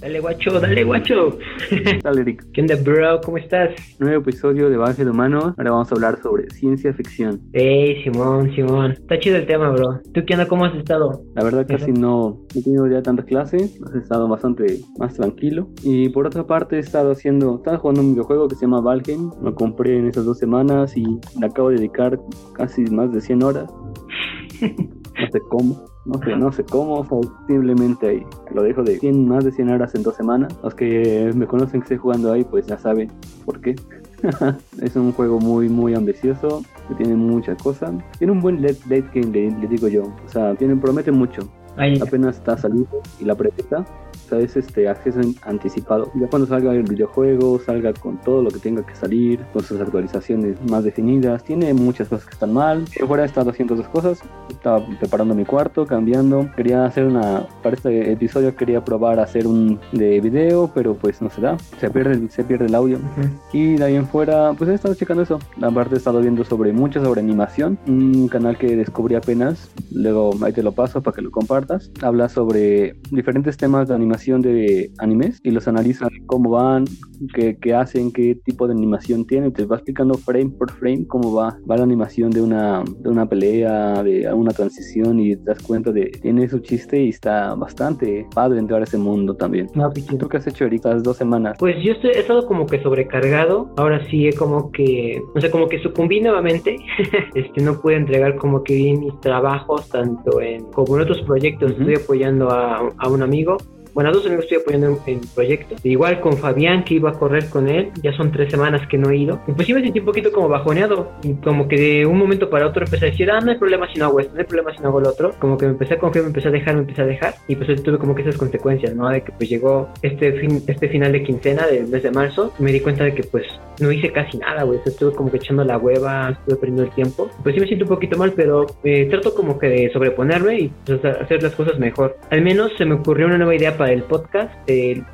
Dale guacho, dale guacho. Dale, Eric. ¿Qué onda, bro? ¿Cómo estás? Nuevo episodio de Base de Humanos. Ahora vamos a hablar sobre ciencia ficción. Ey, Simón, Simón. Está chido el tema, bro. ¿Tú qué onda? ¿Cómo has estado? La verdad casi no he tenido ya tantas clases. He estado bastante más tranquilo. Y por otra parte he estado haciendo, estaba jugando un videojuego que se llama Valheim. Lo compré en esas dos semanas y le acabo de dedicar casi más de 100 horas. No sé cómo. No sé, no sé cómo, simplemente ahí lo dejo de 100, más de 100 horas en dos semanas. Los que me conocen que estoy jugando ahí, pues ya saben por qué. es un juego muy, muy ambicioso, que tiene muchas cosas. Tiene un buen late, late game, le, digo yo. O sea, tiene, promete mucho. Apenas está saliendo y la presta es este acceso anticipado. Ya cuando salga el videojuego, salga con todo lo que tenga que salir, con sus actualizaciones más definidas, tiene muchas cosas que están mal. Yo fuera he estado haciendo dos cosas, estaba preparando mi cuarto, cambiando, quería hacer una, para este episodio quería probar hacer un de video, pero pues no se da, se pierde, se pierde el audio. Y de ahí en fuera, pues he estado checando eso. Aparte he estado viendo sobre mucho sobre animación, un canal que descubrí apenas, luego ahí te lo paso para que lo compartas. Habla sobre diferentes temas de animación de animes y los analiza cómo van, qué, qué, hacen, qué tipo de animación tienen. Te va explicando frame por frame cómo va, va la animación de una, de una pelea, de una transición y te das cuenta de tiene su chiste y está bastante padre entrar a ese mundo también. No, ¿Tú qué has hecho ahorita dos semanas? Pues yo estoy, he estado como que sobrecargado. Ahora sí he como que, o sea, como que sucumbí nuevamente. este, no pude entregar como que bien mis trabajos tanto en como en otros proyectos. Estoy apoyando a, a un amigo bueno, a dos amigos estoy apoyando en, proyectos. Igual con Fabián, que iba a correr con él, ya son tres semanas que no he ido. Y pues sí me sentí un poquito como bajoneado. Y como que de un momento para otro empecé a decir, ah, no hay problema si no hago esto, no hay problema si no hago lo otro. Como que me empecé a confiar, me empecé a dejar, me empecé a dejar. Y pues tuve como que esas consecuencias, ¿no? De que pues llegó este, fin, este final de quincena del mes de marzo. Y me di cuenta de que pues no hice casi nada, güey. Estuve como que echando la hueva, estuve perdiendo el tiempo. Pues sí me siento un poquito mal, pero eh, trato como que de sobreponerme y pues, hacer las cosas mejor. Al menos se me ocurrió una nueva idea para el podcast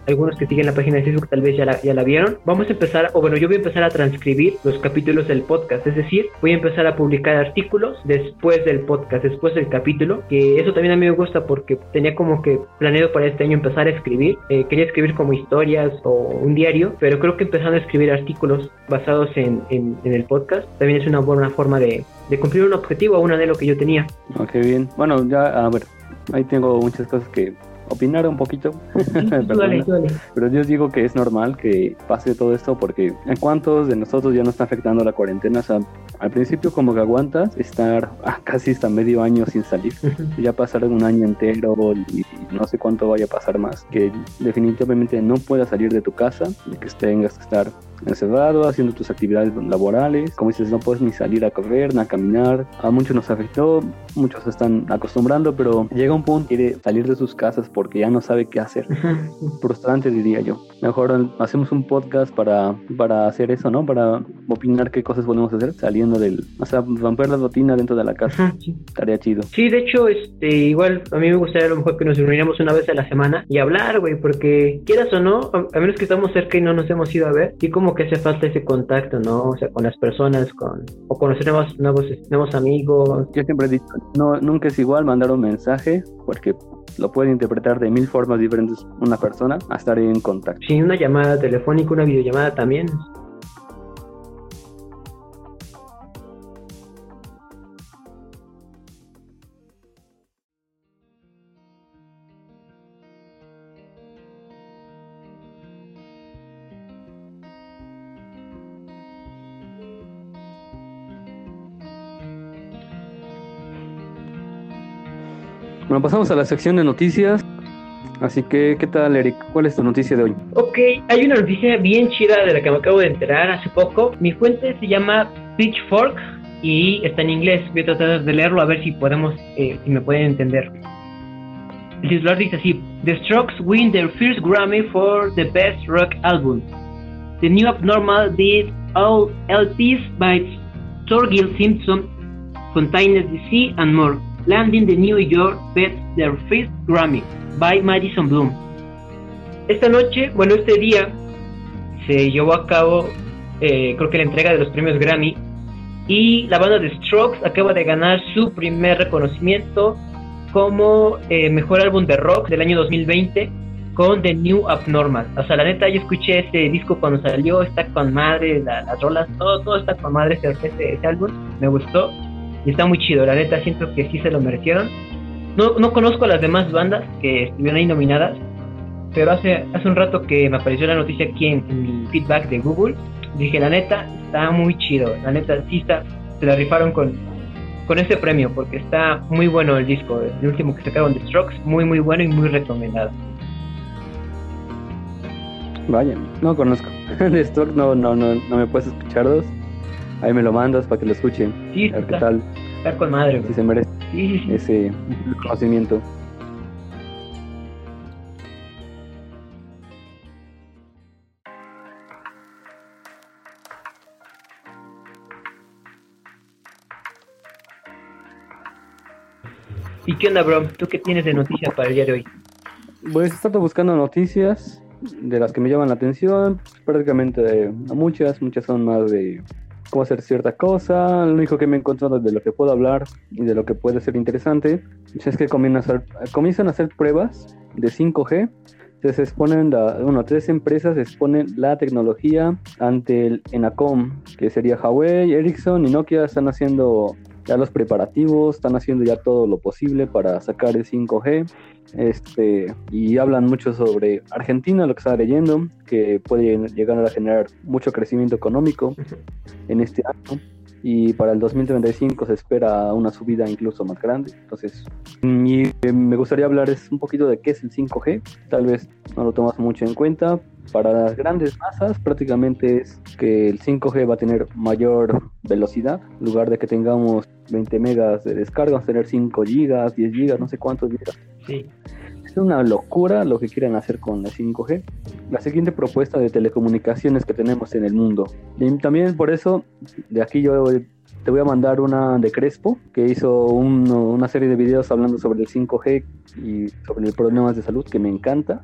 algunos que siguen la página de Facebook tal vez ya la, ya la vieron. Vamos a empezar, o bueno, yo voy a empezar a transcribir los capítulos del podcast, es decir, voy a empezar a publicar artículos después del podcast, después del capítulo, que eso también a mí me gusta porque tenía como que planeado para este año empezar a escribir, eh, quería escribir como historias o un diario, pero creo que empezando a escribir artículos basados en, en, el podcast también es una buena forma de, de cumplir un objetivo o un anhelo que yo tenía. Ok, bien. Bueno, ya, a ver, ahí tengo muchas cosas que opinar un poquito. Pero yo digo que es normal que pase todo esto porque en cuántos de nosotros ya no está afectando la cuarentena. O sea, al principio como que aguantas estar casi hasta medio año sin salir. ya pasaron un año entero y no sé cuánto vaya a pasar más. Que definitivamente no puedas salir de tu casa y que tengas que estar encerrado, haciendo tus actividades laborales. Como dices, no puedes ni salir a correr, ni a caminar. A muchos nos afectó, muchos se están acostumbrando, pero llega un punto quiere salir de sus casas porque ya no sabe qué hacer. Frustrante diría yo. Mejor hacemos un podcast para, para hacer eso, ¿no? Para opinar qué cosas podemos hacer saliendo del... O sea, romper la rutina dentro de la casa. Estaría chido. Sí, de hecho, este, igual a mí me gustaría a lo mejor que nos reuniéramos una vez a la semana y hablar, güey, porque quieras o no, a, menos que estamos cerca y no nos hemos ido a ver, y como que hace falta ese contacto, ¿no? O sea, con las personas, con o conocer nuevos, nuevos, nuevos amigos. Yo siempre he dicho, no, nunca es igual mandar un mensaje, porque lo puede interpretar de mil formas diferentes una persona a estar en contacto. Sí, una llamada telefónica, una videollamada también. Bueno, pasamos a la sección de noticias. Así que, ¿qué tal, Eric? ¿Cuál es tu noticia de hoy? Ok, hay una noticia bien chida de la que me acabo de enterar hace poco. Mi fuente se llama Pitchfork y está en inglés. Voy a tratar de leerlo a ver si podemos, eh, me pueden entender. El titular dice así: The Strokes win their first Grammy for the Best Rock Album. The New Abnormal did all LPs by Torgil Simpson, Fontaines DC, and more landing the New York Best their first Grammy by Madison Bloom. Esta noche, bueno, este día se llevó a cabo, eh, creo que la entrega de los premios Grammy y la banda de Strokes acaba de ganar su primer reconocimiento como eh, mejor álbum de rock del año 2020 con The New Abnormal. O sea, la neta, yo escuché ese disco cuando salió, está con madre, las rolas, todo, todo está con madre ese, ese, álbum, me gustó y está muy chido. La neta, siento que sí se lo merecieron. No, no conozco a las demás bandas que estuvieron ahí nominadas, pero hace, hace un rato que me apareció la noticia aquí en, mi feedback de Google, dije, la neta, está muy chido. La neta, sí está, se la rifaron con, con ese premio porque está muy bueno el disco. El último que sacaron de Strokes, muy, muy bueno y muy recomendado. Vaya, no conozco. De stock no, no, no, no me puedes escuchar dos. Ahí me lo mandas para que lo escuchen. Sí, a ver qué tal. Estar con madre, Si se merece ese conocimiento. ¿Y qué onda, bro? ¿Tú qué tienes de noticias para el día de hoy? Pues he estado buscando noticias de las que me llaman la atención, prácticamente de, muchas, muchas son más de cómo hacer cierta cosa, lo único que me he de lo que puedo hablar y de lo que puede ser interesante. Es que comienzan a hacer, comienzan a hacer pruebas de 5G se exponen, bueno, tres empresas exponen la tecnología ante el ENACOM, que sería Huawei, Ericsson y Nokia están haciendo ya los preparativos, están haciendo ya todo lo posible para sacar el 5G. Este, y hablan mucho sobre Argentina, lo que estaba leyendo, que puede llegar a generar mucho crecimiento económico en este año y para el 2035 se espera una subida incluso más grande. Entonces, y eh, me gustaría hablar es un poquito de qué es el 5G. Tal vez no lo tomas mucho en cuenta. Para las grandes masas prácticamente es que el 5G va a tener mayor velocidad. En lugar de que tengamos 20 megas de descarga, vamos a tener 5 gigas, 10 gigas, no sé cuántos gigas. Sí. Es una locura lo que quieren hacer con el 5G. La siguiente propuesta de telecomunicaciones que tenemos en el mundo. Y también por eso, de aquí yo te voy a mandar una de Crespo, que hizo una serie de videos hablando sobre el 5G y sobre los problemas de salud, que me encanta.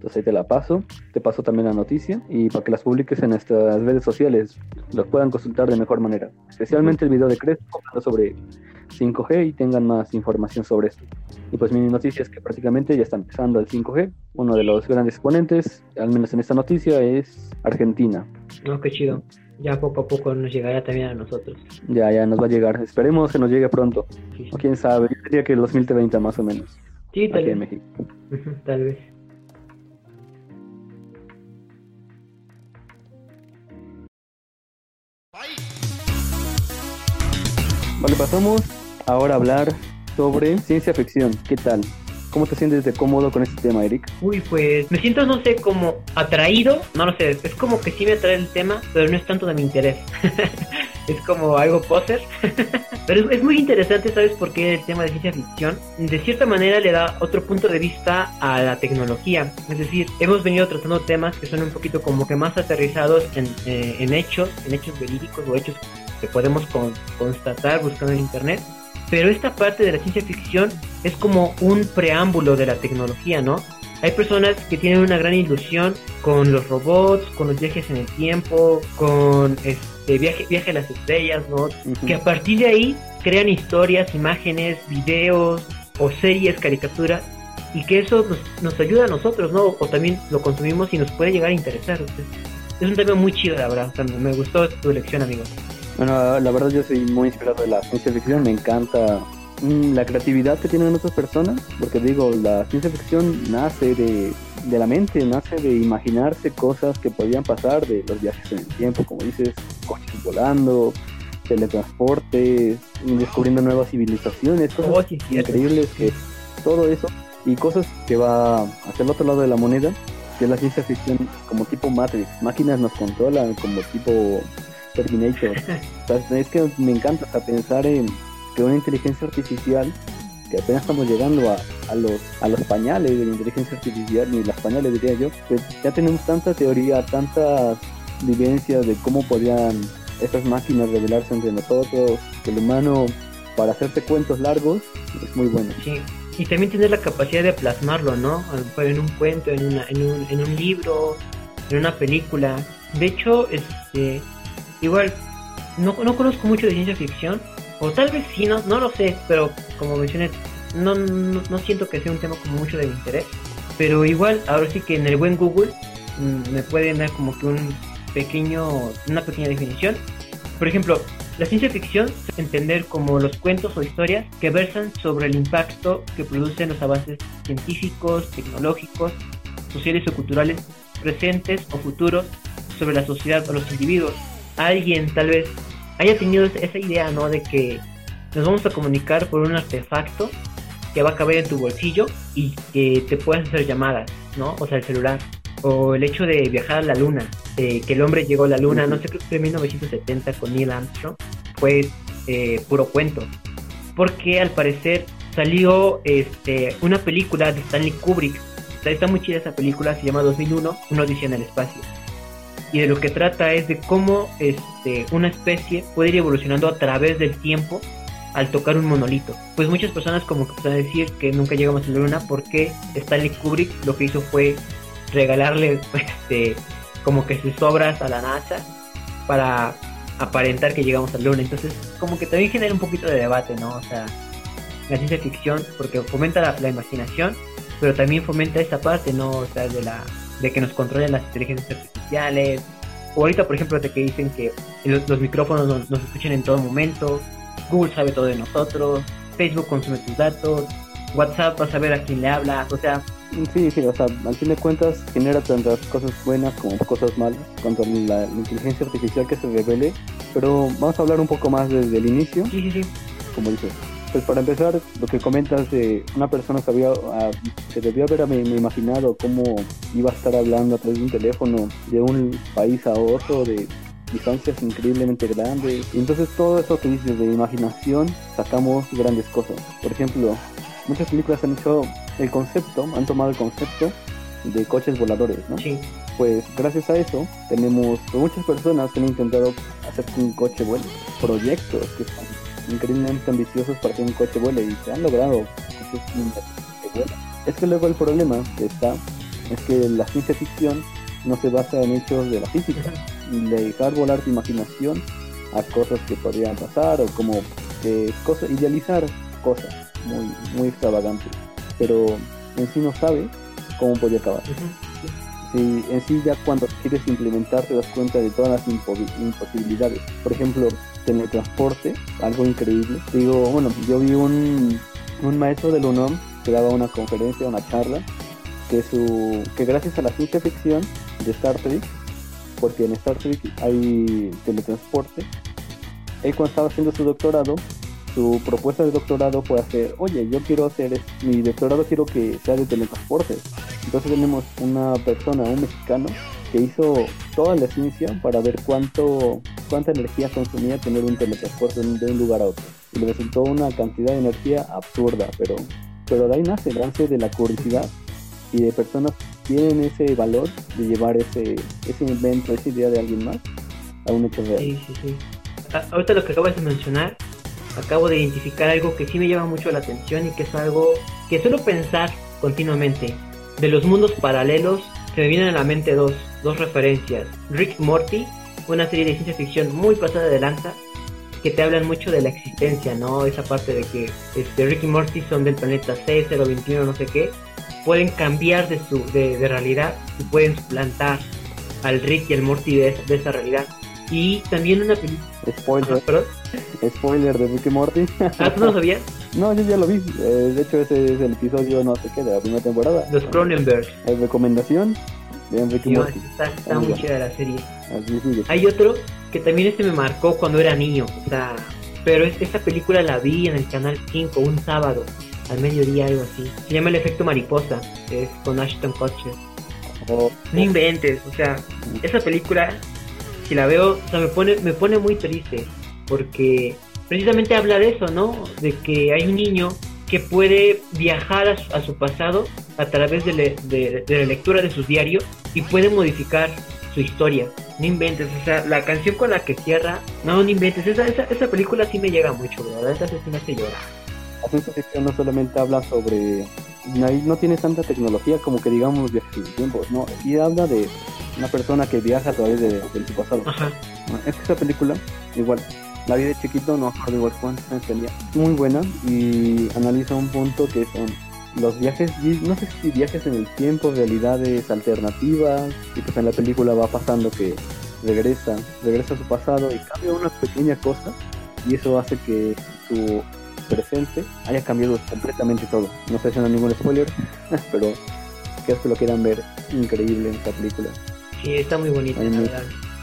Entonces ahí te la paso, te paso también la noticia y para que las publiques en nuestras redes sociales, los puedan consultar de mejor manera. Especialmente el video de Crespo sobre 5G y tengan más información sobre esto. Y pues mi noticia es que prácticamente ya está empezando el 5G. Uno de los grandes exponentes, al menos en esta noticia, es Argentina. No, qué chido. Ya poco a poco nos llegará también a nosotros. Ya, ya nos va a llegar. Esperemos que nos llegue pronto. O quién sabe, yo diría que el 2030 más o menos. Sí, tal vez. en México. tal vez. Vale, pasamos ahora a hablar sobre ciencia ficción. ¿Qué tal? ¿Cómo te sientes de cómodo con este tema, Eric? Uy, pues me siento, no sé, como atraído, no lo sé, es como que sí me atrae el tema, pero no es tanto de mi interés. es como algo poser. pero es, muy interesante, ¿sabes por qué el tema de ciencia ficción? De cierta manera le da otro punto de vista a la tecnología. Es decir, hemos venido tratando temas que son un poquito como que más aterrizados en, eh, en hechos, en hechos verídicos o hechos que podemos constatar buscando en internet pero esta parte de la ciencia ficción es como un preámbulo de la tecnología, ¿no? Hay personas que tienen una gran ilusión con los robots, con los viajes en el tiempo, con este viaje, viaje a las estrellas, ¿no? Que a partir de ahí crean historias, imágenes, videos o series, caricaturas, y que eso nos, ayuda a nosotros, ¿no? O también lo consumimos y nos puede llegar a interesar. es un tema muy chido, la verdad. me gustó tu lección, amigo. Bueno, la verdad yo soy muy inspirado de la ciencia ficción, me encanta mm, la creatividad que tienen otras personas, porque digo, la ciencia ficción nace de, la mente, nace de imaginarse cosas que podían pasar, de los viajes en el tiempo, como dices, coches volando, teletransportes, descubriendo nuevas civilizaciones, cosas oh, increíbles que todo eso y cosas que va hacia el otro lado de la moneda, que es la ciencia ficción como tipo Matrix, máquinas nos controlan como tipo Terminator. es que me encanta hasta pensar en que una inteligencia artificial, que apenas estamos llegando a, los, a los pañales de la inteligencia artificial, ni las pañales diría yo, pues ya tenemos tanta teoría, tantas vivencias de cómo podrían estas máquinas revelarse entre nosotros, que el humano, para hacerte cuentos largos, es muy bueno. Sí. Y también tener la capacidad de plasmarlo, ¿no? En un cuento, en, una, en, un, en un libro, en una película. De hecho, este, Igual, no, no conozco mucho de ciencia ficción, o tal vez sí, no, no lo sé, pero como mencioné, no, no, siento que sea un tema como mucho de interés. Pero igual, ahora sí que en el buen Google mm, me pueden dar como que un pequeño, una pequeña definición. Por ejemplo, la ciencia ficción se entender como los cuentos o historias que versan sobre el impacto que producen los avances científicos, tecnológicos, sociales o culturales presentes o futuros sobre la sociedad o los individuos. Alguien tal vez haya tenido esa idea, ¿no? De que nos vamos a comunicar por un artefacto que va a caber en tu bolsillo y que te puedas hacer llamadas, ¿no? O sea, el celular. O el hecho de viajar a la luna, que el hombre llegó a la luna, no sé, creo que fue en 1970 con Neil Armstrong, fue eh, puro cuento. Porque al parecer salió este, una película de Stanley Kubrick. Está muy chida esa película, se llama 2001, Una odisea en el espacio. Y de lo que trata es de cómo este, una especie puede ir evolucionando a través del tiempo al tocar un monolito. Pues muchas personas como que pueden decir que nunca llegamos a la luna porque Stanley Kubrick lo que hizo fue regalarle este, como que sus obras a la NASA para aparentar que llegamos a la luna. Entonces como que también genera un poquito de debate, ¿no? O sea, la ciencia ficción porque fomenta la, imaginación, pero también fomenta esa parte, ¿no? O sea, de la de que nos controlen las inteligencias artificiales. O ahorita, por ejemplo, de que dicen que los, micrófonos nos, nos escuchen en todo momento, Google sabe todo de nosotros, Facebook consume tus datos, WhatsApp va a saber a quién le hablas, o sea... Sí, sí, o sea, al fin de cuentas genera tantas cosas buenas como cosas malas cuanto a la, inteligencia artificial que se revele, pero vamos a hablar un poco más desde el inicio. Sí, sí, sí. Como dices. Pues para empezar, lo que comentas de una persona que había, ah, se debió haber me, imaginado cómo iba a estar hablando a través de un teléfono de un país a otro, de distancias increíblemente grandes. Y entonces todo eso que dices de imaginación, sacamos grandes cosas. Por ejemplo, muchas películas han hecho el concepto, han tomado el concepto de coches voladores, ¿no? Sí. Pues gracias a eso tenemos muchas personas que han intentado hacer que un coche vuele, proyectos que son increíblemente ambiciosos para que un coche vuele y se han logrado coches que vuelan. Es que luego el problema está es que la ciencia ficción no se basa en hechos de la física, dejar volar tu imaginación a cosas que podrían pasar o como eh, cosas, idealizar cosas muy, muy extravagantes, pero en sí no sabe cómo podría acabar. Si en sí ya cuando quieres implementar te das cuenta de todas las imposibilidades. Por ejemplo, teletransporte, algo increíble. Digo, bueno, yo vi un, un maestro del UNOM que daba una conferencia, una charla, que, su, que gracias a la ciencia ficción de Star Trek porque en Star Trek hay teletransporte. Él cuando estaba haciendo su doctorado, su propuesta de doctorado fue hacer, oye, yo quiero hacer, mi doctorado quiero que sea de teletransporte. Entonces tenemos una persona, un mexicano, que hizo toda la ciencia para ver cuánto, cuánta energía consumía tener un teletransporte de un lugar a otro. Y le resultó una cantidad de energía absurda, pero, pero de ahí nace, de la curiosidad y de personas tienen ese valor de llevar ese, ese invento, esa idea de alguien más a un hecho real. Sí, sí, sí. ahorita lo que acabas de mencionar, acabo de identificar algo que sí me llama mucho la atención y que es algo que suelo pensar continuamente. De los mundos paralelos se me vienen a la mente dos, dos referencias. Rick Morty, una serie de ciencia ficción muy pasada de lanza, que te hablan mucho de la existencia, ¿no? Esa parte de que este, Rick y Morty son del planeta C021, no sé qué, pueden cambiar de su de, realidad y pueden suplantar al Rick y al Morty de, esa realidad. Y también una película. Spoiler. Spoiler de Rick y Morty. ¿Ah, tú no sabías? no, yo ya lo vi. Eh, de hecho, ese es el episodio, no sé qué, de la primera temporada. Los Cronenberg. Hay recomendación de. Está, está muy chida la serie. Hay otro que también este me marcó cuando era niño. O sea, pero esta película la vi en el canal 5 un sábado al mediodía, algo así. Se llama El efecto mariposa, es con Ashton Kutcher. Oh. no inventes, o sea, esa película, si la veo, o sea, me pone, me pone muy triste, porque precisamente habla de eso, ¿no? De que hay un niño que puede viajar a su, pasado a través de, la lectura de sus diarios y puede modificar su historia. No inventes, o sea, la canción con la que cierra, no, no inventes, esa, esa, esa película sí me llega mucho, ¿verdad? Esa sí me hace llorar la ciencia ficción no solamente habla sobre ahí no tiene tanta tecnología como que digamos de tiempos, no, y habla de una persona que viaja a través de, su pasado. Es que esa película, igual, la vida de chiquito, no recuerdo igual cuánto tenía, muy buena y analiza un punto que son los viajes, no sé si viajes en el tiempo, realidades alternativas, y pues en la película va pasando que regresa, regresa a su pasado y cambia una pequeña cosa, y eso hace que su presente haya cambiado completamente todo. No estoy haciendo ningún spoiler, pero que que lo quieran ver, increíble en esta película. Sí, está muy bonita,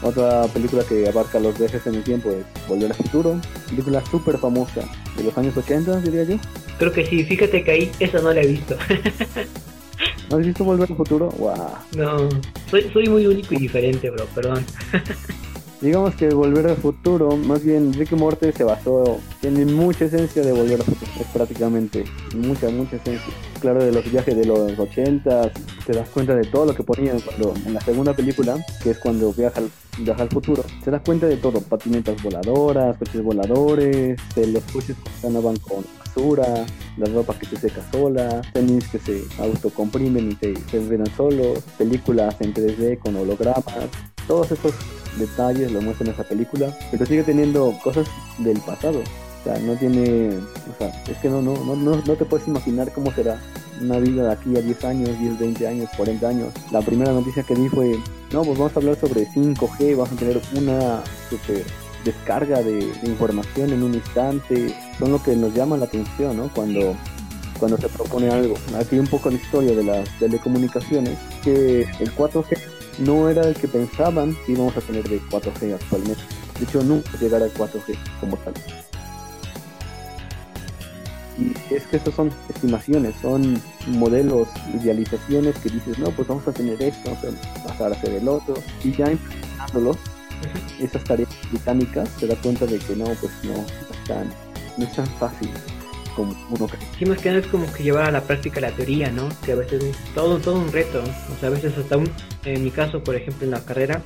Otra película que abarca los viajes en el tiempo es Volver al Futuro, película súper famosa de los años 80, diría yo. Creo que sí, fíjate que ahí esa no la he visto. ¿No has visto Volver al Futuro? ¡Wow! No, soy, soy muy único y diferente, bro, perdón. Digamos que Volver al Futuro, más bien Rick y Morty se basó, tiene mucha esencia de Volver al Futuro, es prácticamente mucha, mucha esencia. Claro, de los viajes de los 80, te das cuenta de todo lo que ponían cuando en la segunda película, que es cuando viaja al, viaja al futuro, te das cuenta de todo, patinetas voladoras, coches voladores, de los coches que ganaban con basura, la ropa que se seca sola, tenis que se autocomprimen y se, se solos, películas en 3D con hologramas, todos esos detalles lo muestra en esa película, pero sigue teniendo cosas del pasado. O sea, no tiene, o sea, es que no, no, no, no, no te puedes imaginar cómo será una vida de aquí a 10 años, 10, 20 años, 40 años. La primera noticia que di fue, no, pues vamos a hablar sobre 5G, vamos a tener una super descarga de, de, información en un instante. Son lo que nos llama la atención, ¿no? Cuando, cuando se propone algo. Aquí un poco la historia de las telecomunicaciones, que el 4G no era el que pensaban que íbamos a tener de 4G actualmente. De hecho, nunca llegará al 4G como tal. Es que esas son estimaciones, son modelos, idealizaciones que dices, no, pues vamos a tener esto, vamos a pasar a hacer el otro. Y ya implementándolos, esas tareas británicas, se da cuenta de que no, pues no, están, no es tan fácil como uno cree. Sí, más que nada es como que llevar a la práctica la teoría, ¿no? Que a veces es todo, todo un reto. O sea, a veces hasta un, en mi caso, por ejemplo, en la carrera,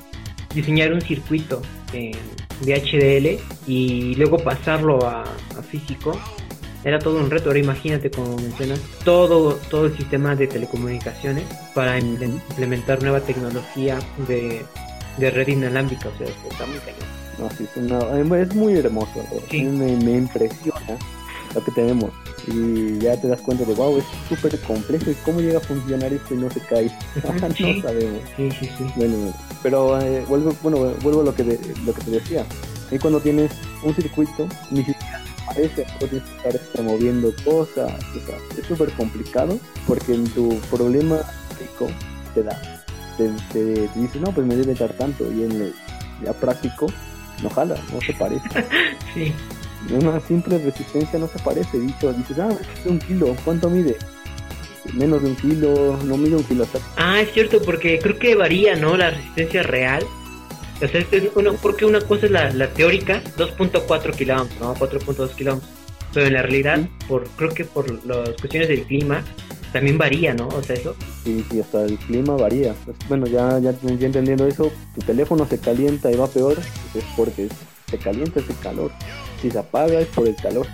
diseñar un circuito de HDL y luego pasarlo a, físico era todo un reto. Ahora imagínate, como mencionas, todo, todo el sistema de telecomunicaciones para implementar nueva tecnología de, de red inalámbrica. O sea, está muy cañón. No, sí, es, una, es muy hermoso. Sí. Me, me impresiona lo que tenemos. Y ya te das cuenta de, wow, es súper complejo y cómo llega a funcionar esto y no se cae. no sabemos. Sí, sí, sí. Bueno, pero eh, vuelvo, bueno, vuelvo a lo que, lo que te decía. Y cuando tienes un circuito, ni siquiera tienes que estar este, moviendo cosas. O sea, es súper complicado porque en tu problema práctico te da. Te, te, dices, no, pues me debe dar tanto. Y en el ya práctico, no jala, no se parece. sí una simple resistencia no se parece, dicho, dices, ah, es un kilo, ¿cuánto mide? Menos de un kilo, no mide un kilo. Ah, es cierto, porque creo que varía, ¿no? La resistencia real. O sea, es una, porque una cosa es la, la teórica, 2.4 kilómetros, ¿no? 4.2 kilómetros. Pero en la realidad, por creo que por las cuestiones del clima, también varía, ¿no? O sea, eso. Sí, sí, hasta el clima varía. Bueno, ya, ya, ya, entendiendo eso, tu teléfono se calienta y va peor, es porque se calienta ese calor si se apaga es por el calor,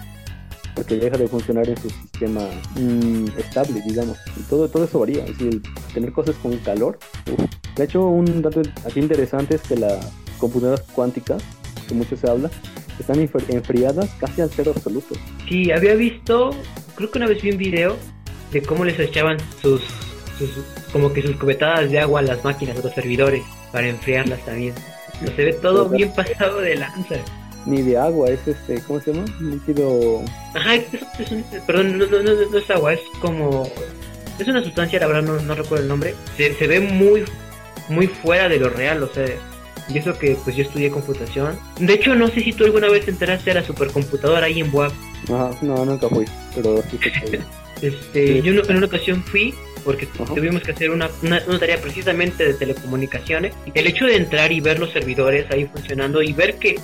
porque deja de funcionar en su sistema mm, estable, digamos. Y todo, todo eso varía, es decir, tener cosas con calor. De hecho, un dato aquí interesante es que las computadoras cuánticas, que mucho se habla, están enfriadas casi al cero absoluto. Sí, había visto, creo que una vez vi un video de cómo les echaban sus, sus como que sus cubetadas de agua a las máquinas, a los servidores, para enfriarlas también. Se ve todo bien pasado de lanza ni de agua, es este, ¿cómo se llama? Líquido. Ajá, es, perdón, no, no, no, es agua, es como. Es una sustancia, la verdad no, no recuerdo el nombre. Se, se ve muy, muy fuera de lo real, o sea. Y eso que pues yo estudié computación. De hecho, no sé si tú alguna vez te enteraste de la supercomputadora ahí en Boab. Ajá, no, nunca fui, pero sí Este, yo en una ocasión fui porque tuvimos que hacer una, una, una, tarea precisamente de telecomunicaciones. Y el hecho de entrar y ver los servidores ahí funcionando y ver que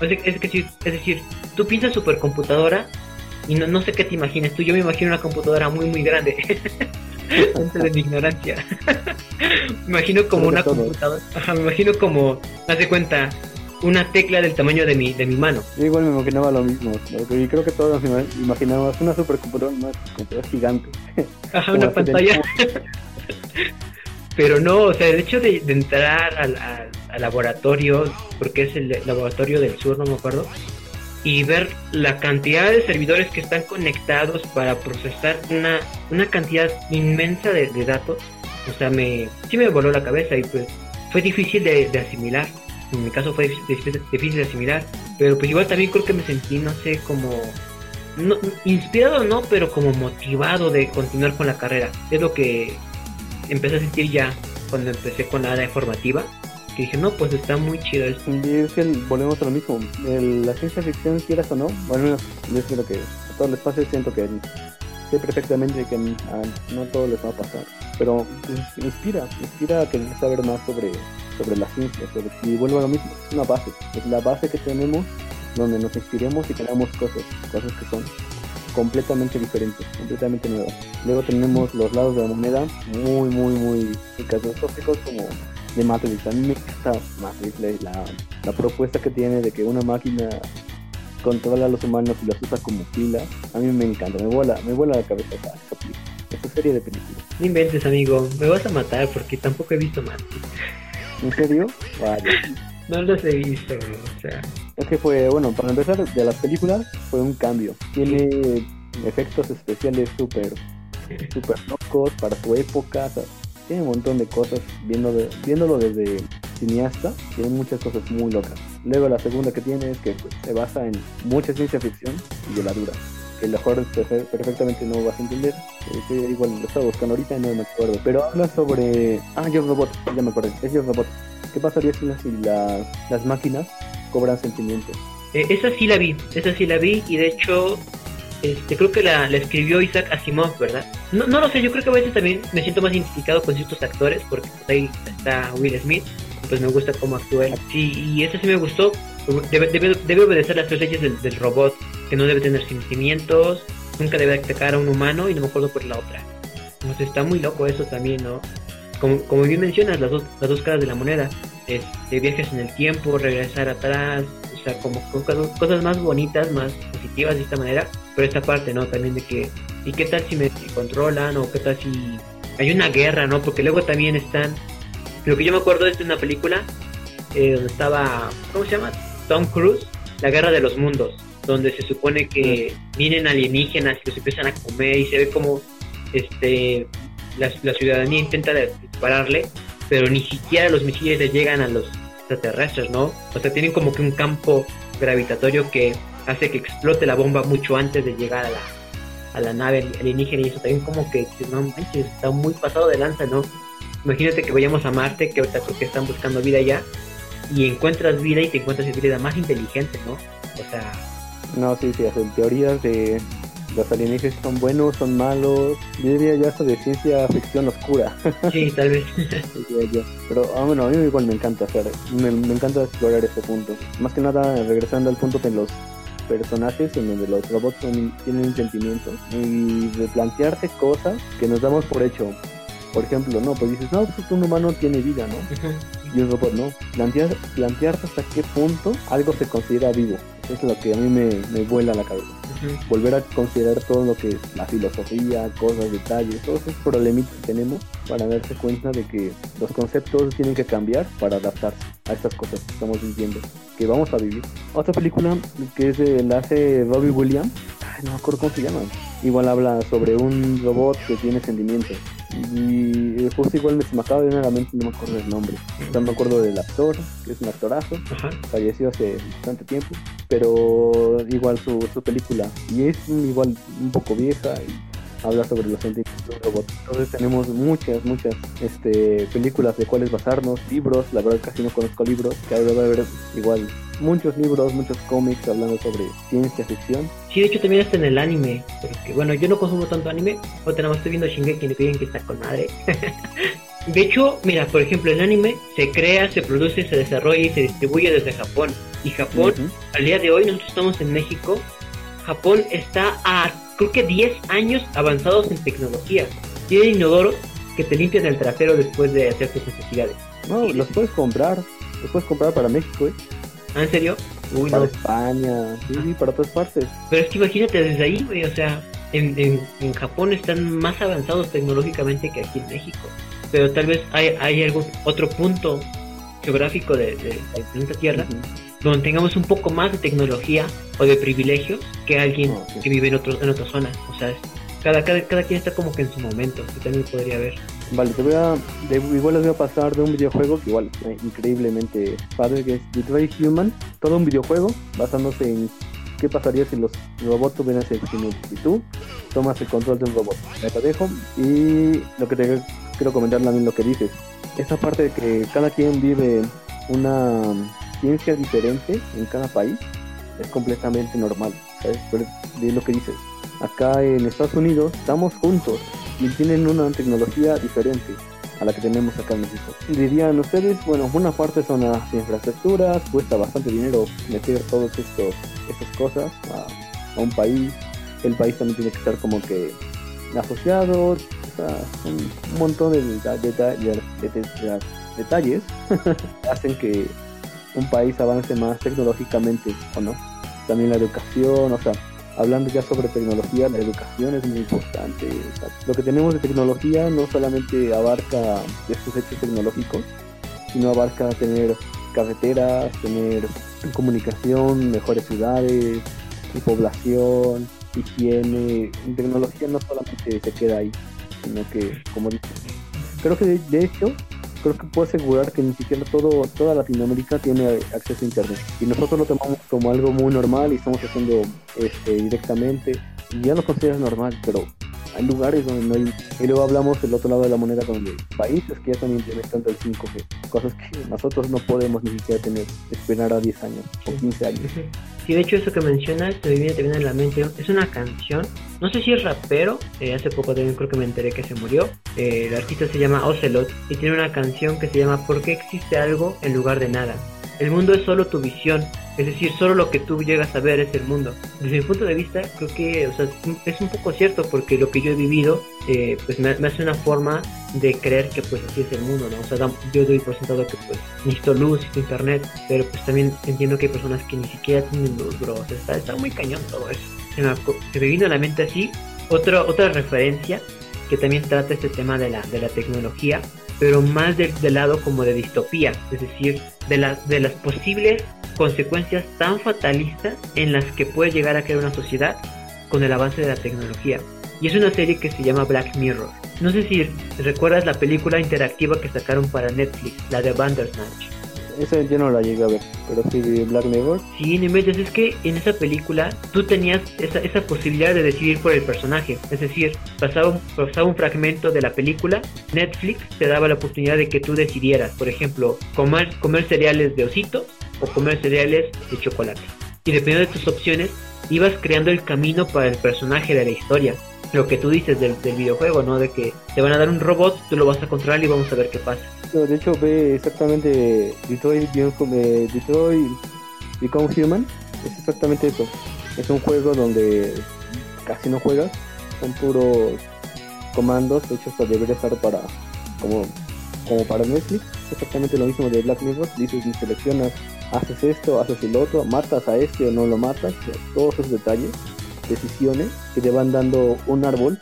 es, que, es decir, tú piensas supercomputadora y no, no sé qué te imaginas. Tú, yo me imagino una computadora muy, muy grande. Antes de mi ignorancia. me imagino como una computadora. Ajá, me imagino como, haz de cuenta, una tecla del tamaño de mi, de mi mano. Yo igual me imaginaba lo mismo. Y creo que todos nos imaginábamos una supercomputadora, una computadora gigante. Ajá, una pantalla. Pero no, o sea, el hecho de, entrar al, al, laboratorio, porque es el laboratorio del sur, no me acuerdo, y ver la cantidad de servidores que están conectados para procesar una, una cantidad inmensa de, datos, o sea, me, sí me voló la cabeza y pues fue difícil de, asimilar. En mi caso fue difícil, de asimilar, pero pues igual también creo que me sentí, no sé, como no, inspirado no, pero como motivado de continuar con la carrera. Es lo que empecé a sentir ya cuando empecé con la área formativa que dije, no, pues está muy chido esto. Es que volvemos a lo mismo, la ciencia ficción, quieras o no, bueno, yo espero que a todos les pase, siento que sé perfectamente que no a todos les va a pasar, pero inspira, inspira a querer saber más sobre, sobre la ciencia, y vuelvo a lo mismo, es una base, es la base que tenemos donde nos inspiremos y creamos cosas, cosas que son completamente diferentes, completamente nuevas. Luego tenemos los lados de la moneda muy, muy, muy catastróficos como de Matrix. A mí me encanta Matrix, la, la propuesta que tiene de que una máquina controla a los humanos y los usa como pila. A mí me encanta, me vuela, me vuela la cabeza esa, serie de películas. No inventes, amigo, me vas a matar porque tampoco he visto Matrix. ¿En serio? Vale. No los he visto, o sea. Es que fue, bueno, para empezar, de las películas fue un cambio. Tiene efectos especiales súper, súper locos para su época tiene un montón de cosas, viendo viéndolo desde cineasta, tiene muchas cosas muy locas. Luego la segunda que tiene es que se basa en mucha ciencia ficción y de la dura, que mejor perfectamente no vas a entender. Eh, igual lo estaba buscando ahorita y no me acuerdo. Pero habla sobre... Ah, Yo Robot, ya me acordé, es Yo Robot. ¿Qué pasaría si las, las máquinas cobran sentimientos? Eh, esa sí la vi, esa sí la vi y de hecho este, creo que la, escribió Isaac Asimov, ¿verdad? No, no lo sé, yo creo que a veces también me siento más identificado con ciertos actores, porque pues, ahí está Will Smith, pues me gusta cómo actúa Sí, y ese sí me gustó. Debe, obedecer las tres leyes del, robot, que no debe tener sentimientos, nunca debe atacar a un humano y no me acuerdo por la otra. Entonces está muy loco eso también, ¿no? Como, como bien mencionas, las dos, las dos caras de la moneda. Este, viajes en el tiempo, regresar atrás, sea, como cosas más bonitas, más positivas de esta manera pero esta parte, ¿no? También de que, ¿y qué tal si me controlan? ¿O qué tal si hay una guerra, ¿no? Porque luego también están, lo que yo me acuerdo es de una película eh, donde estaba, ¿cómo se llama? Tom Cruise, La Guerra de los Mundos, donde se supone que vienen alienígenas y los empiezan a comer y se ve como este la, ciudadanía intenta dispararle, pero ni siquiera los misiles le llegan a los extraterrestres, ¿no? O sea, tienen como que un campo gravitatorio que hace que explote la bomba mucho antes de llegar a la, a la nave alienígena y eso también como que no está muy pasado de lanza, ¿no? Imagínate que vayamos a Marte, que ahorita creo que están buscando vida allá, y encuentras vida y te encuentras vida más inteligente, ¿no? O sea... No, sí, sí, hacen teorías de los alienígenas son buenos, son malos. Yo diría ya esto de ciencia ficción oscura. Sí, tal vez. Pero ah, bueno, a mí igual me encanta hacer, me, me, encanta explorar este punto. Más que nada, regresando al punto que los personajes en donde los robots tienen sentimientos y de plantearse cosas que nos damos por hecho. Por ejemplo, no, pues dices, no, pues un humano tiene vida, ¿no? Y un robot no. Plantear, plantearse hasta qué punto algo se considera vivo. Eso es lo que a mí me, me vuela la cabeza. Volver a considerar todo lo que es la filosofía, cosas, detalles, todos esos problemitas que tenemos para darse cuenta de que los conceptos tienen que cambiar para adaptarse a estas cosas que estamos viviendo, que vamos a vivir. Otra película que es el hace Robbie Williams, no me acuerdo cómo se llama, igual habla sobre un robot que tiene sentimientos. Y justo igual me, se me acaba de venir a la mente, no me acuerdo del nombre. No me acuerdo del actor, que es un actorazo, falleció hace bastante tiempo, pero igual su, su película. Y es igual un poco vieja y habla sobre los sentimientos de un robot. Entonces tenemos muchas, muchas este, películas de cuáles basarnos, libros, la verdad casi no conozco libros, que debe haber igual muchos libros, muchos cómics hablando sobre ciencia ficción. Sí, de hecho también está en el anime, porque bueno, yo no consumo tanto anime, o tenemos estoy viendo Shingeki y piden que está con madre. de hecho, mira, por ejemplo, el anime se crea, se produce, se desarrolla y se distribuye desde Japón. Y Japón, al día de hoy, nosotros estamos en México, Japón está a creo que 10 años avanzados en tecnología. Tienen inodoros que te limpian el trasero después de hacer tus necesidades. No, los puedes comprar. Los puedes comprar para México, ¿eh? ¿Ah, en serio? Uy, para España, sí, para todas partes. Pero es que imagínate desde ahí, güey, o sea, en, en, Japón están más avanzados tecnológicamente que aquí en México. Pero tal vez hay, hay algún otro punto geográfico de, de, planeta Tierra donde tengamos un poco más de tecnología o de privilegios que alguien ah, que vive en, otro, en otra zona. O sea, cada, cada, cada quien está como que en su momento, que también podría haber. Vale, te voy a, igual les voy a pasar de un videojuego que igual es increíblemente padre, que es Detroit Human, todo un videojuego basándose en qué pasaría si los robots tuvieran sentimientos y tú tomas el control de un robot. Me te dejo y lo que te quiero comentar también lo que dices, esa parte de que cada quien vive una ciencia diferente en cada país es completamente normal, ¿sabes? Pero de lo que dices, acá en Estados Unidos estamos juntos y tienen una tecnología diferente a la que tenemos acá en México. Dirían ustedes, bueno, una parte son las infraestructuras, cuesta bastante dinero meter todas estas cosas a, un país. El país también tiene que estar como que asociado, un, montón de, detalles hacen que un país avance más tecnológicamente, ¿o no? También la educación, o sea, hablando ya sobre tecnología, la educación es muy importante. lo que tenemos de tecnología no solamente abarca estos hechos tecnológicos, sino abarca tener carreteras, tener comunicación, mejores ciudades, población, higiene. Tecnología no solamente se queda ahí, sino que, como dices, creo que de hecho creo que puedo asegurar que ni siquiera todo, toda Latinoamérica tiene acceso a Internet. Y nosotros lo tomamos como algo muy normal y estamos haciendo este, directamente. Y ya lo consideras normal, pero hay lugares donde no hay. Y luego hablamos del otro lado de la moneda, donde países que ya están implementando el 5G, cosas que nosotros no podemos ni siquiera tener, esperar a 10 años o 15 años. Sí, de hecho, eso que mencionas te viene, viene en la mente. Es una canción, no sé si es rapero, eh, hace poco también creo que me enteré que se murió. Eh, el artista se llama Ocelot y tiene una canción que se llama ¿Por qué existe algo en lugar de nada? El mundo es solo tu visión, es decir, solo lo que tú llegas a ver es el mundo. Desde mi punto de vista, creo que o sea, es un poco cierto porque lo que yo he vivido eh, pues me, hace una forma de creer que pues así es el mundo, ¿no? O sea, yo doy por sentado que pues necesito luz, necesito internet, pero pues también entiendo que hay personas que ni siquiera tienen luz, bro. Está, está muy cañón todo eso. Se me, se vino a la mente así otra, otra referencia que también trata este tema de la, de la tecnología pero más del lado como de distopía, es decir, de, las de las posibles consecuencias tan fatalistas en las que puede llegar a crear una sociedad con el avance de la tecnología. Y es una serie que se llama Black Mirror. No sé si recuerdas la película interactiva que sacaron para Netflix, la de Bandersnatch. Esa yo no la llegué a ver, pero sí vi Black Mirror. Sí, ni es que en esa película tú tenías esa, esa posibilidad de decidir por el personaje. Es decir, pasaba un, pasaba un fragmento de la película, Netflix te daba la oportunidad de que tú decidieras, por ejemplo, comer, comer cereales de osito o comer cereales de chocolate. Y dependiendo de tus opciones, ibas creando el camino para el personaje de la historia. Lo que tú dices del, del videojuego, ¿no? De que te van a dar un robot, tú lo vas a controlar y vamos a ver qué pasa de hecho ve exactamente Detroit, Detroit Become Human. Es exactamente eso. Es un juego donde casi no juegas. Son puros comandos hechos para debería estar para como, como para Netflix. Exactamente lo mismo de Black Mirror. Dices y seleccionas, haces esto, haces el otro, matas a este o no lo matas. Todos esos detalles, decisiones que te van dando un árbol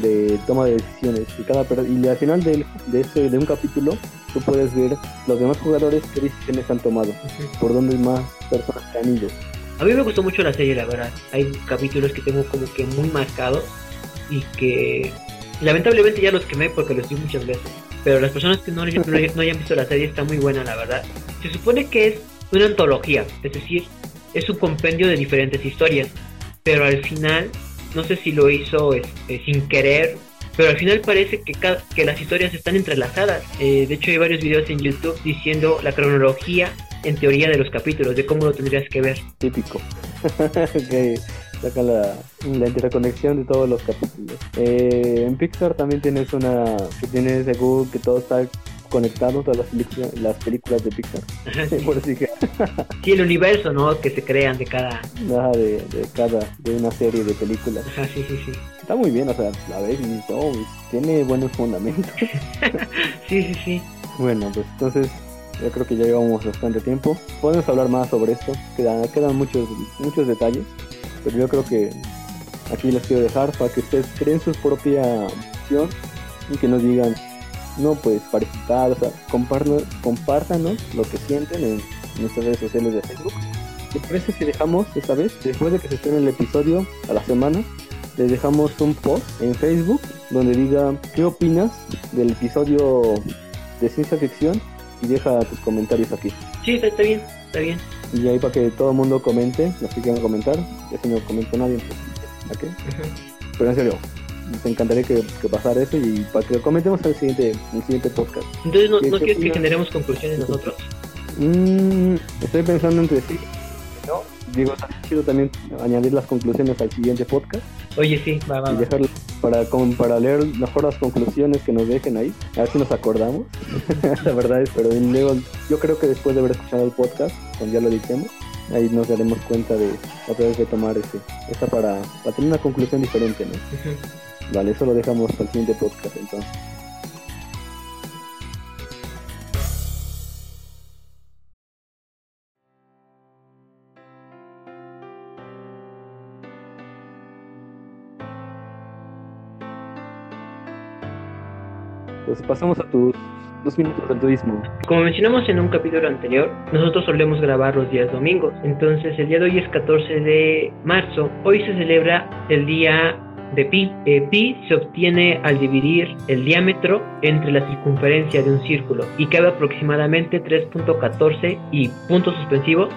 de toma de decisiones. Y cada y al final de, de, este, de un capítulo tú puedes ver los demás jugadores qué decisiones han tomado por dónde más personas han ido. A mí me gustó mucho la serie la verdad. Hay capítulos que tengo como que muy marcados y que lamentablemente ya los quemé porque los vi muchas veces. Pero las personas que no, no, no hayan visto la serie está muy buena la verdad. Se supone que es una antología es decir es un compendio de diferentes historias pero al final no sé si lo hizo este, sin querer, pero al final parece que, que las historias están entrelazadas. Eh, de hecho, hay varios videos en YouTube diciendo la cronología en teoría de los capítulos, de cómo lo tendrías que ver. Típico. que saca la, la, interconexión de todos los capítulos. Eh, en Pixar también tienes una que tienes Google que todo está conectado todas las, las películas de Pixar. Por así que... sí, el universo, ¿no? Que se crean de cada... de, de, cada, de una serie de películas. Ajá, sí, sí, sí. Está muy bien, o sea, la ves y oh, tiene buenos fundamentos. sí, sí, sí. Bueno, pues entonces yo creo que ya llevamos bastante tiempo. Podemos hablar más sobre esto, quedan, quedan muchos, muchos detalles, pero yo creo que aquí les quiero dejar para que ustedes creen su propia opción y que nos digan no, pues para o sea, compártanos, compártanos lo que sienten en nuestras redes sociales de Facebook. ¿Te parece si dejamos esta vez, después de que se estrene el episodio a la semana, les dejamos un post en Facebook donde diga qué opinas del episodio de ciencia ficción y deja tus comentarios aquí. Sí, está, bien, está bien. Y ahí para que todo el mundo comente, los que quieran comentar, y si no comenta nadie, pues, ¿ok? Pero en serio, nos encantaría que, que, pasara eso y para que lo comentemos al siguiente, el siguiente podcast. Entonces, ¿no, ¿no quieres que generemos conclusiones nosotros? Mm, estoy pensando entre sí. No, digo, quiero también añadir las conclusiones al siguiente podcast. Oye, sí, va, va. Y dejarlo para, para leer mejor las conclusiones que nos dejen ahí. A ver si nos acordamos. la verdad es, pero luego, yo creo que después de haber escuchado el podcast, cuando ya lo editemos, ahí nos daremos cuenta de otra vez de tomar ese, esta para, para tener una conclusión diferente, ¿no? Vale, eso lo dejamos el siguiente podcast entonces. Pues pasamos a tus dos minutos del turismo. Como mencionamos en un capítulo anterior, nosotros solemos grabar los días domingos. Entonces el día de hoy es 14 de marzo. Hoy se celebra el día de pi. Eh, pi se obtiene al dividir el diámetro entre la circunferencia de un círculo y cabe aproximadamente 3.14 y puntos suspensivos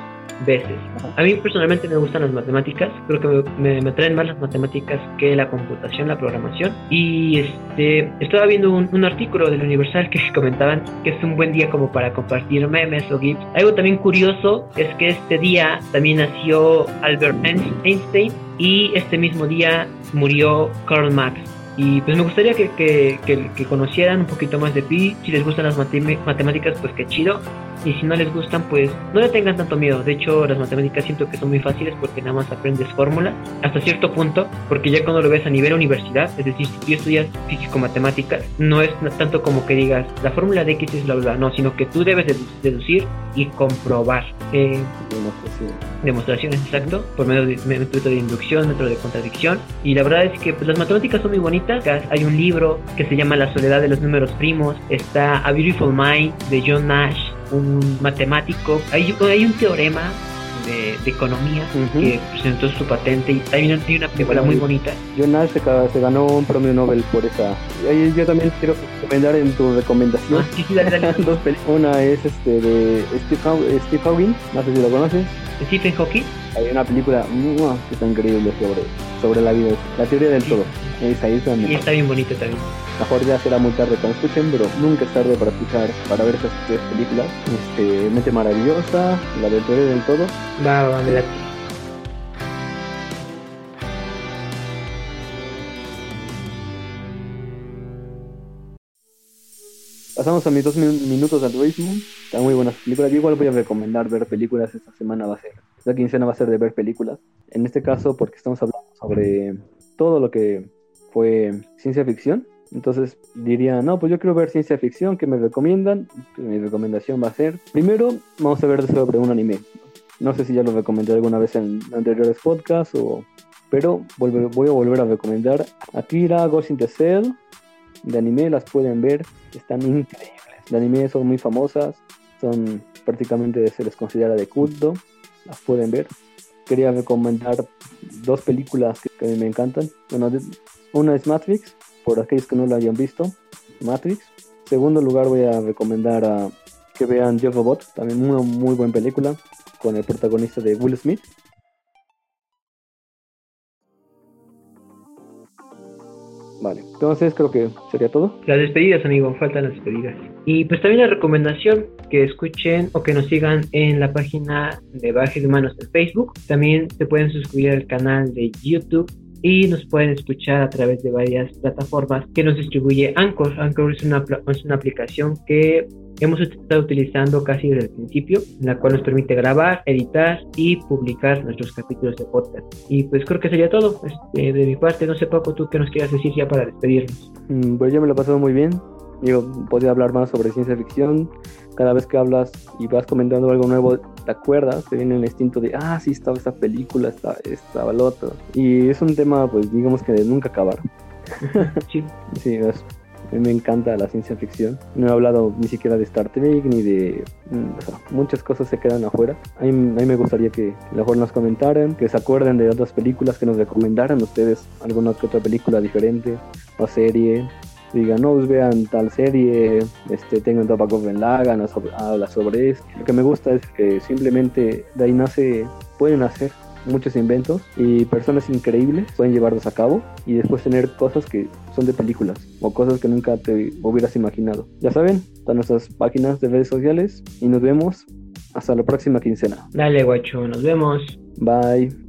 veces. A mí personalmente me gustan las matemáticas, creo que me, me, traen más las matemáticas que la computación, la programación. Y este estaba viendo un, artículo del Universal que comentaban que es un buen día como para compartir memes o GIFs. Algo también curioso es que este día también nació Albert Einstein y este mismo día murió Karl Marx. Y pues me gustaría que, que, que, conocieran un poquito más de Pi. Si les gustan las matemáticas, pues qué chido y si no les gustan, pues no le tengan tanto miedo. De hecho, las matemáticas siento que son muy fáciles porque nada más aprendes fórmulas hasta cierto punto, porque ya cuando lo ves a nivel universidad, es decir, si tú estudias físico-matemáticas, no es tanto como que digas la fórmula de X es la verdad, no, sino que tú debes deducir y comprobar. Eh, demostraciones, exacto, por medio de método de inducción, método de contradicción. Y la verdad es que pues, las matemáticas son muy bonitas. Hay un libro que se llama La soledad de los números primos, está A Beautiful Mind de John Nash un matemático, hay, hay un teorema de, economía que presentó su patente y hay una, hay una película muy bonita. Jonas se, se, ganó un premio Nobel por esa. Yo también quiero recomendar en tu recomendación. Ah, Dos películas. Una es este de Steve, Steve Hawking, no sé si lo conoces. Stephen Hawking. Hay una película que está increíble sobre, sobre la vida, la teoría del todo. Es ahí y está bien bonito también. Mejor ya será muy tarde cuando escuchen, pero nunca es tarde para escuchar, para ver esas tres películas. Este, Mente Maravillosa, la de teoría del todo. Va, va, me Pasamos a mis dos minutos de turismo. Están muy buenas películas. Yo igual voy a recomendar ver películas esta semana. Va a ser, la quincena va a ser de ver películas. En este caso, porque estamos hablando sobre todo lo que fue ciencia ficción. Entonces diría, no, pues yo quiero ver ciencia ficción, que me recomiendan? Mi recomendación va a ser, primero vamos a ver sobre un anime. No sé si ya lo recomendé alguna vez en anteriores podcasts, o... pero voy a volver a recomendar Akira Ghost in the Cell, de anime, las pueden ver, están increíbles. De anime son muy famosas, son prácticamente se les considera de culto, las pueden ver. Quería recomendar dos películas que, me encantan. Bueno, una es Matrix, por aquellos que no la hayan visto, Matrix. Segundo lugar voy a recomendar que vean Yo Robot, también una muy buena película con el protagonista de Will Smith. Vale, entonces creo que sería todo. Las despedidas, amigo, faltan las despedidas. Y pues también la recomendación que escuchen o que nos sigan en la página de Bajes Humanos en Facebook. También se pueden suscribir al canal de YouTube y nos pueden escuchar a través de varias plataformas que nos distribuye Anchor. Anchor es una, es una aplicación que hemos estado utilizando casi desde el principio, en la cual nos permite grabar, editar y publicar nuestros capítulos de podcast. Y pues creo que sería todo. Este, de mi parte, no sé Paco, tú qué nos quieras decir ya para despedirnos. Mm, pues yo me lo he pasado muy bien. Digo, podría hablar más sobre ciencia ficción. Cada vez que hablas y vas comentando algo nuevo, te acuerdas, te viene el instinto de, ah, sí, estaba esta película, estaba, estaba el otro. Y es un tema, pues digamos que de nunca acabar. sí. sí, es me encanta la ciencia ficción. No he hablado ni siquiera de Star Trek ni de... Mm, muchas cosas se quedan afuera. A mí, a mí me gustaría que mejor nos comentaran, que se acuerden de otras películas que nos recomendaran ustedes alguna que otra película diferente o serie digan, no, pues vean tal serie, este, tengan Tobacco Ben Lagan, habla sobre eso. Lo que me gusta es que simplemente de ahí nace, pueden hacer muchos inventos y personas increíbles pueden llevarlos a cabo y después tener cosas que son de películas o cosas que nunca te hubieras imaginado. Ya saben, están nuestras páginas de redes sociales y nos vemos hasta la próxima quincena. Dale, guacho, nos vemos. Bye.